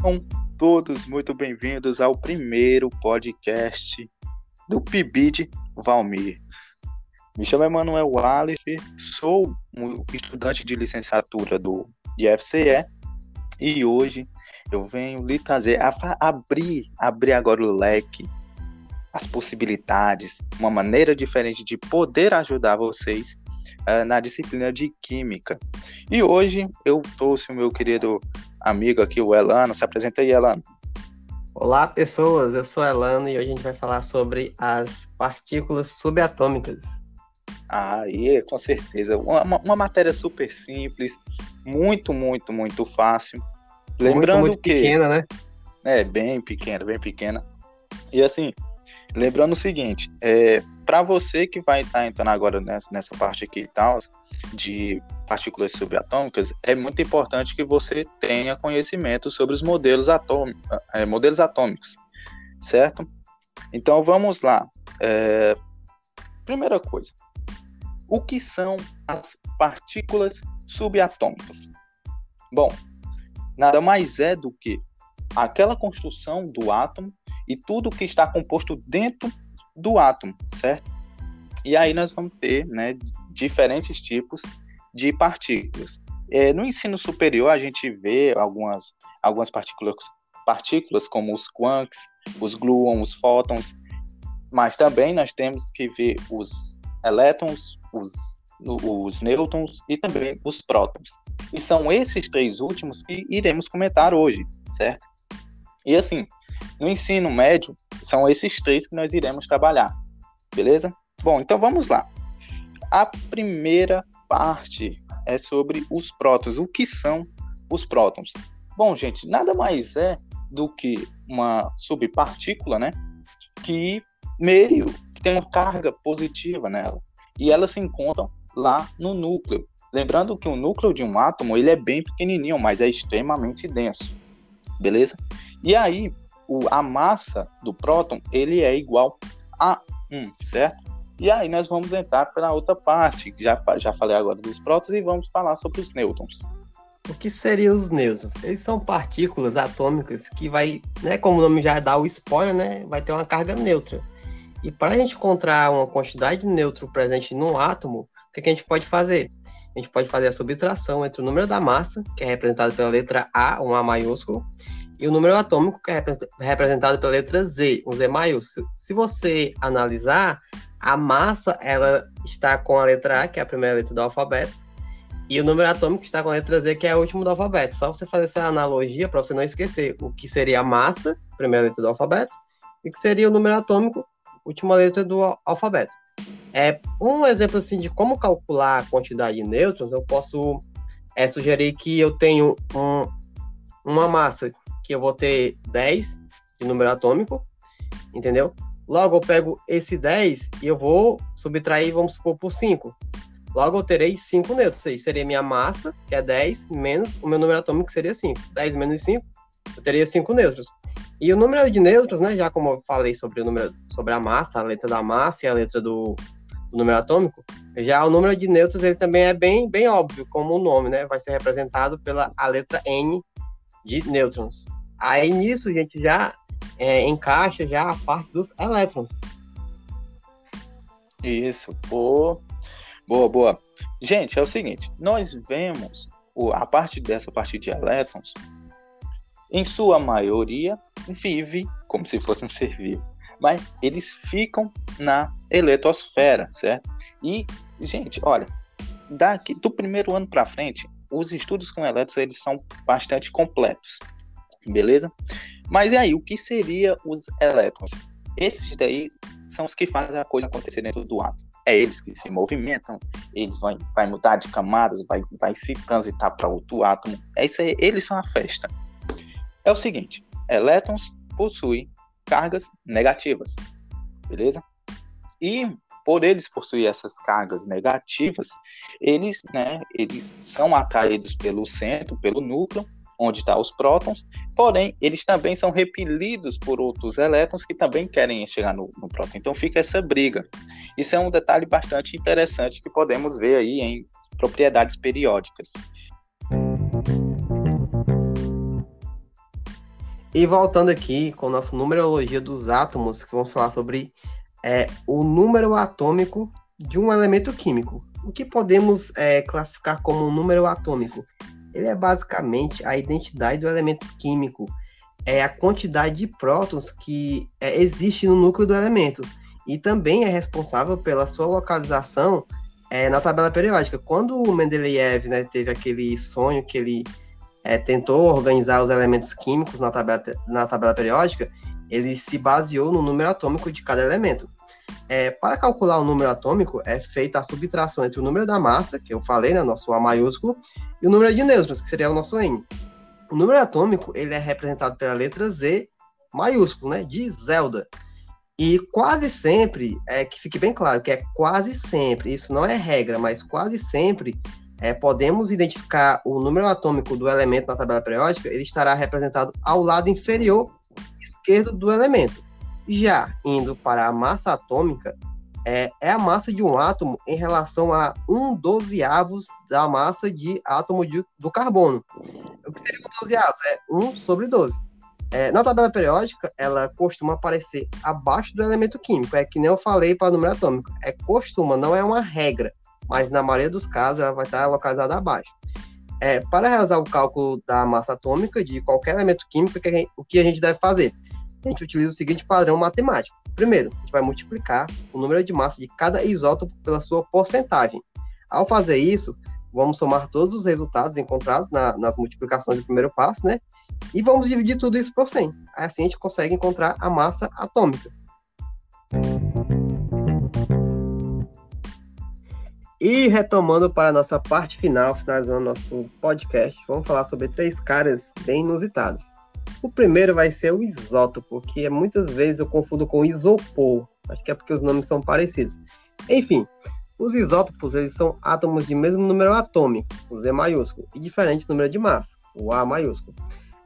Sejam todos muito bem-vindos ao primeiro podcast do PIBID Valmir. Me chamo Emanuel Aleph, sou um estudante de licenciatura do IFCE e hoje eu venho lhe trazer, abrir, abrir agora o leque, as possibilidades, uma maneira diferente de poder ajudar vocês uh, na disciplina de Química. E hoje eu trouxe o meu querido amigo aqui, o Elano. Se apresenta aí, Elano. Olá, pessoas. Eu sou Elano e hoje a gente vai falar sobre as partículas subatômicas. Ah, e com certeza. Uma, uma, matéria super simples, muito, muito, muito fácil. Lembrando muito, muito que. pequena, né? É, bem pequena, bem pequena. E assim, lembrando o seguinte: é, para você que vai estar tá entrando agora nessa, nessa parte aqui e tal, de partículas subatômicas, é muito importante que você tenha conhecimento sobre os modelos, atômicos, é, modelos atômicos, certo? Então vamos lá. É, primeira coisa, o que são as partículas subatômicas? Bom, nada mais é do que aquela construção do átomo e tudo que está composto dentro do átomo, certo? E aí nós vamos ter né, diferentes tipos de partículas. É, no ensino superior, a gente vê algumas, algumas partículas, partículas como os quarks, os gluons, os fótons, mas também nós temos que ver os elétrons, os, os nêutrons e também os prótons. E são esses três últimos que iremos comentar hoje, certo? E assim, no ensino médio, são esses três que nós iremos trabalhar, beleza? Bom, então vamos lá. A primeira parte é sobre os prótons. O que são os prótons? Bom, gente, nada mais é do que uma subpartícula, né? Que meio que tem uma carga positiva nela. E elas se encontram lá no núcleo. Lembrando que o núcleo de um átomo ele é bem pequenininho, mas é extremamente denso. Beleza? E aí, o, a massa do próton ele é igual a 1, certo? E aí nós vamos entrar para outra parte, já, já falei agora dos prótons e vamos falar sobre os nêutrons. O que seriam os nêutrons? Eles são partículas atômicas que vai, né, como o nome já dá o spoiler, né, vai ter uma carga neutra. E para a gente encontrar uma quantidade de nêutron presente num átomo, o que, que a gente pode fazer? A gente pode fazer a subtração entre o número da massa, que é representado pela letra A, um A maiúsculo, e o número atômico, que é representado pela letra Z, um Z maiúsculo. Se você analisar, a massa ela está com a letra A, que é a primeira letra do alfabeto, e o número atômico está com a letra Z, que é a última do alfabeto. Só você fazer essa analogia para você não esquecer o que seria a massa, primeira letra do alfabeto, e o que seria o número atômico, última letra do alfabeto. É um exemplo assim de como calcular a quantidade de nêutrons. Eu posso é, sugerir que eu tenho um, uma massa que eu vou ter 10 de número atômico, entendeu? Logo, eu pego esse 10 e eu vou subtrair, vamos supor, por 5. Logo, eu terei 5 nêutrons. Isso seria minha massa, que é 10, menos o meu número atômico, que seria 5. 10 menos 5, eu teria 5 nêutrons. E o número de nêutrons, né, já como eu falei sobre, o número, sobre a massa, a letra da massa e a letra do, do número atômico, já o número de nêutrons ele também é bem, bem óbvio, como o nome, né? Vai ser representado pela a letra N de nêutrons. Aí nisso gente já é, encaixa já a parte dos elétrons. Isso, boa, boa, boa. Gente, é o seguinte, nós vemos a parte dessa parte de elétrons, em sua maioria, vive como se fosse um ser vivo, mas eles ficam na eletrosfera, certo? E, gente, olha, daqui do primeiro ano para frente, os estudos com elétrons eles são bastante completos beleza? Mas e aí, o que seria os elétrons? Esses daí são os que fazem a coisa acontecer dentro do átomo. É eles que se movimentam, eles vão vai mudar de camadas, vai, vai se transitar para outro átomo. É isso aí, eles são a festa. É o seguinte, elétrons possuem cargas negativas, beleza? E por eles possuir essas cargas negativas, eles, né, eles são atraídos pelo centro, pelo núcleo, onde estão tá os prótons, porém, eles também são repelidos por outros elétrons que também querem chegar no, no próton. Então fica essa briga. Isso é um detalhe bastante interessante que podemos ver aí em propriedades periódicas. E voltando aqui com nossa numerologia dos átomos, que vamos falar sobre é, o número atômico de um elemento químico. O que podemos é, classificar como um número atômico? Ele é basicamente a identidade do elemento químico, é a quantidade de prótons que é, existe no núcleo do elemento e também é responsável pela sua localização é, na tabela periódica. Quando o Mendeleev né, teve aquele sonho que ele é, tentou organizar os elementos químicos na tabela, na tabela periódica, ele se baseou no número atômico de cada elemento. É, para calcular o número atômico, é feita a subtração entre o número da massa, que eu falei, né, nosso A maiúsculo, e o número de nêutrons, que seria o nosso N. O número atômico ele é representado pela letra Z maiúsculo, né, de Zelda. E quase sempre, é que fique bem claro que é quase sempre, isso não é regra, mas quase sempre é, podemos identificar o número atômico do elemento na tabela periódica, ele estará representado ao lado inferior esquerdo do elemento. Já indo para a massa atômica, é, é a massa de um átomo em relação a um dozeavos da massa de átomo de, do carbono. O que seria um dozeavos? É 1 sobre 12. É, na tabela periódica, ela costuma aparecer abaixo do elemento químico. É que nem eu falei para o número atômico. É costuma, não é uma regra. Mas na maioria dos casos, ela vai estar localizada abaixo. É, para realizar o cálculo da massa atômica de qualquer elemento químico, que gente, o que a gente deve fazer? A gente utiliza o seguinte padrão matemático. Primeiro, a gente vai multiplicar o número de massa de cada isótopo pela sua porcentagem. Ao fazer isso, vamos somar todos os resultados encontrados na, nas multiplicações do primeiro passo, né? E vamos dividir tudo isso por 100. Assim a gente consegue encontrar a massa atômica. E retomando para a nossa parte final, finalizando nosso podcast, vamos falar sobre três caras bem inusitados. O primeiro vai ser o isótopo, que muitas vezes eu confundo com isopor. Acho que é porque os nomes são parecidos. Enfim, os isótopos eles são átomos de mesmo número atômico, o Z maiúsculo, e diferente número de massa, o A maiúsculo.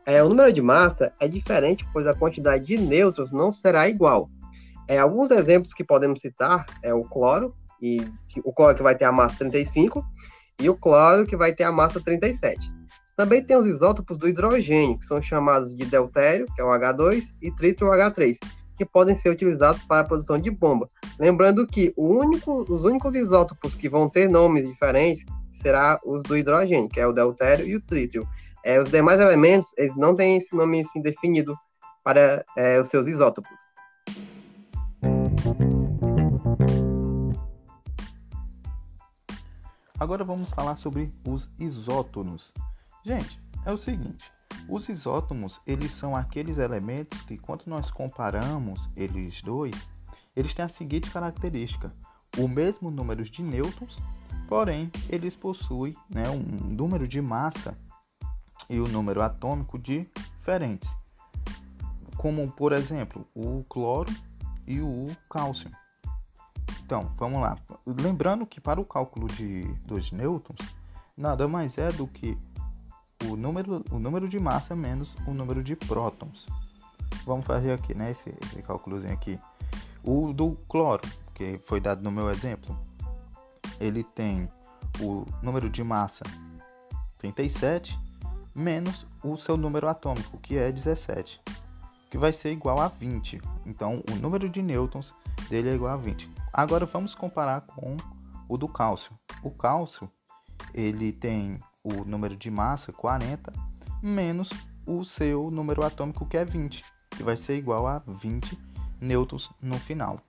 É, o número de massa é diferente, pois a quantidade de nêutrons não será igual. É, alguns exemplos que podemos citar é o cloro, e o cloro que vai ter a massa 35, e o cloro que vai ter a massa 37. Também tem os isótopos do hidrogênio, que são chamados de deutério, que é o H2, e trítrio H3, que podem ser utilizados para a produção de bomba. Lembrando que único, os únicos isótopos que vão ter nomes diferentes será os do hidrogênio, que é o deutério e o trítrio. É, os demais elementos eles não têm esse nome assim, definido para é, os seus isótopos. Agora vamos falar sobre os isótonos. Gente, é o seguinte, os isótomos, eles são aqueles elementos que quando nós comparamos eles dois, eles têm a seguinte característica: o mesmo número de nêutrons, porém eles possuem né, um número de massa e o um número atômico diferentes, como por exemplo o cloro e o cálcio. Então, vamos lá. Lembrando que para o cálculo de dos nêutrons, nada mais é do que o número, o número de massa menos o número de prótons. Vamos fazer aqui, né, esse, esse cálculozinho aqui. O do cloro, que foi dado no meu exemplo, ele tem o número de massa 37 menos o seu número atômico, que é 17, que vai ser igual a 20. Então, o número de nêutrons dele é igual a 20. Agora vamos comparar com o do cálcio. O cálcio, ele tem o número de massa, 40, menos o seu número atômico, que é 20, que vai ser igual a 20 nêutrons no final.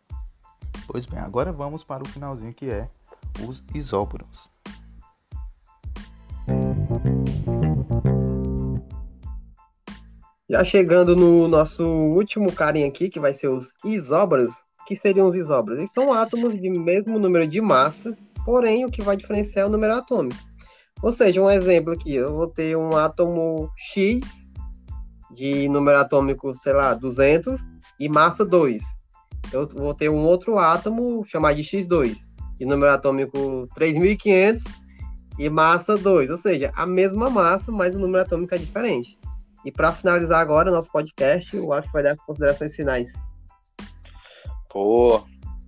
Pois bem, agora vamos para o finalzinho que é os isóbaros. Já chegando no nosso último carinha aqui, que vai ser os isóbaros. que seriam os isóbaros? Eles são átomos de mesmo número de massa, porém o que vai diferenciar é o número atômico. Ou seja, um exemplo aqui, eu vou ter um átomo X de número atômico, sei lá, 200 e massa 2. Eu vou ter um outro átomo chamado de X2, de número atômico 3500 e massa 2, ou seja, a mesma massa, mas o número atômico é diferente. E para finalizar agora o nosso podcast, o Atos vai dar as considerações finais. Pô,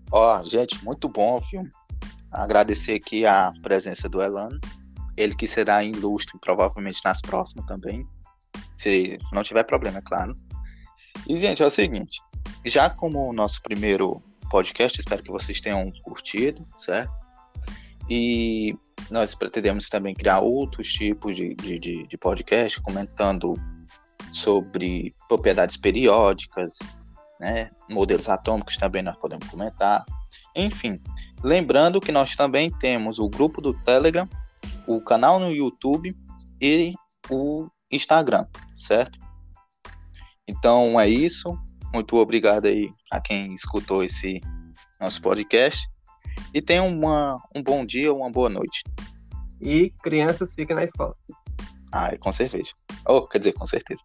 ó, gente, muito bom filme. Agradecer aqui a presença do Elano ele que será ilustre provavelmente nas próximas também. Se não tiver problema, é claro. E, gente, é o seguinte: já como o nosso primeiro podcast, espero que vocês tenham curtido, certo? E nós pretendemos também criar outros tipos de, de, de, de podcast, comentando sobre propriedades periódicas, né? modelos atômicos também nós podemos comentar. Enfim, lembrando que nós também temos o grupo do Telegram, o canal no YouTube e o Instagram, certo? Então é isso. Muito obrigado aí a quem escutou esse nosso podcast. E tenham uma, um bom dia, uma boa noite. E crianças fiquem na escola. Ah, com certeza. Oh, quer dizer, com certeza.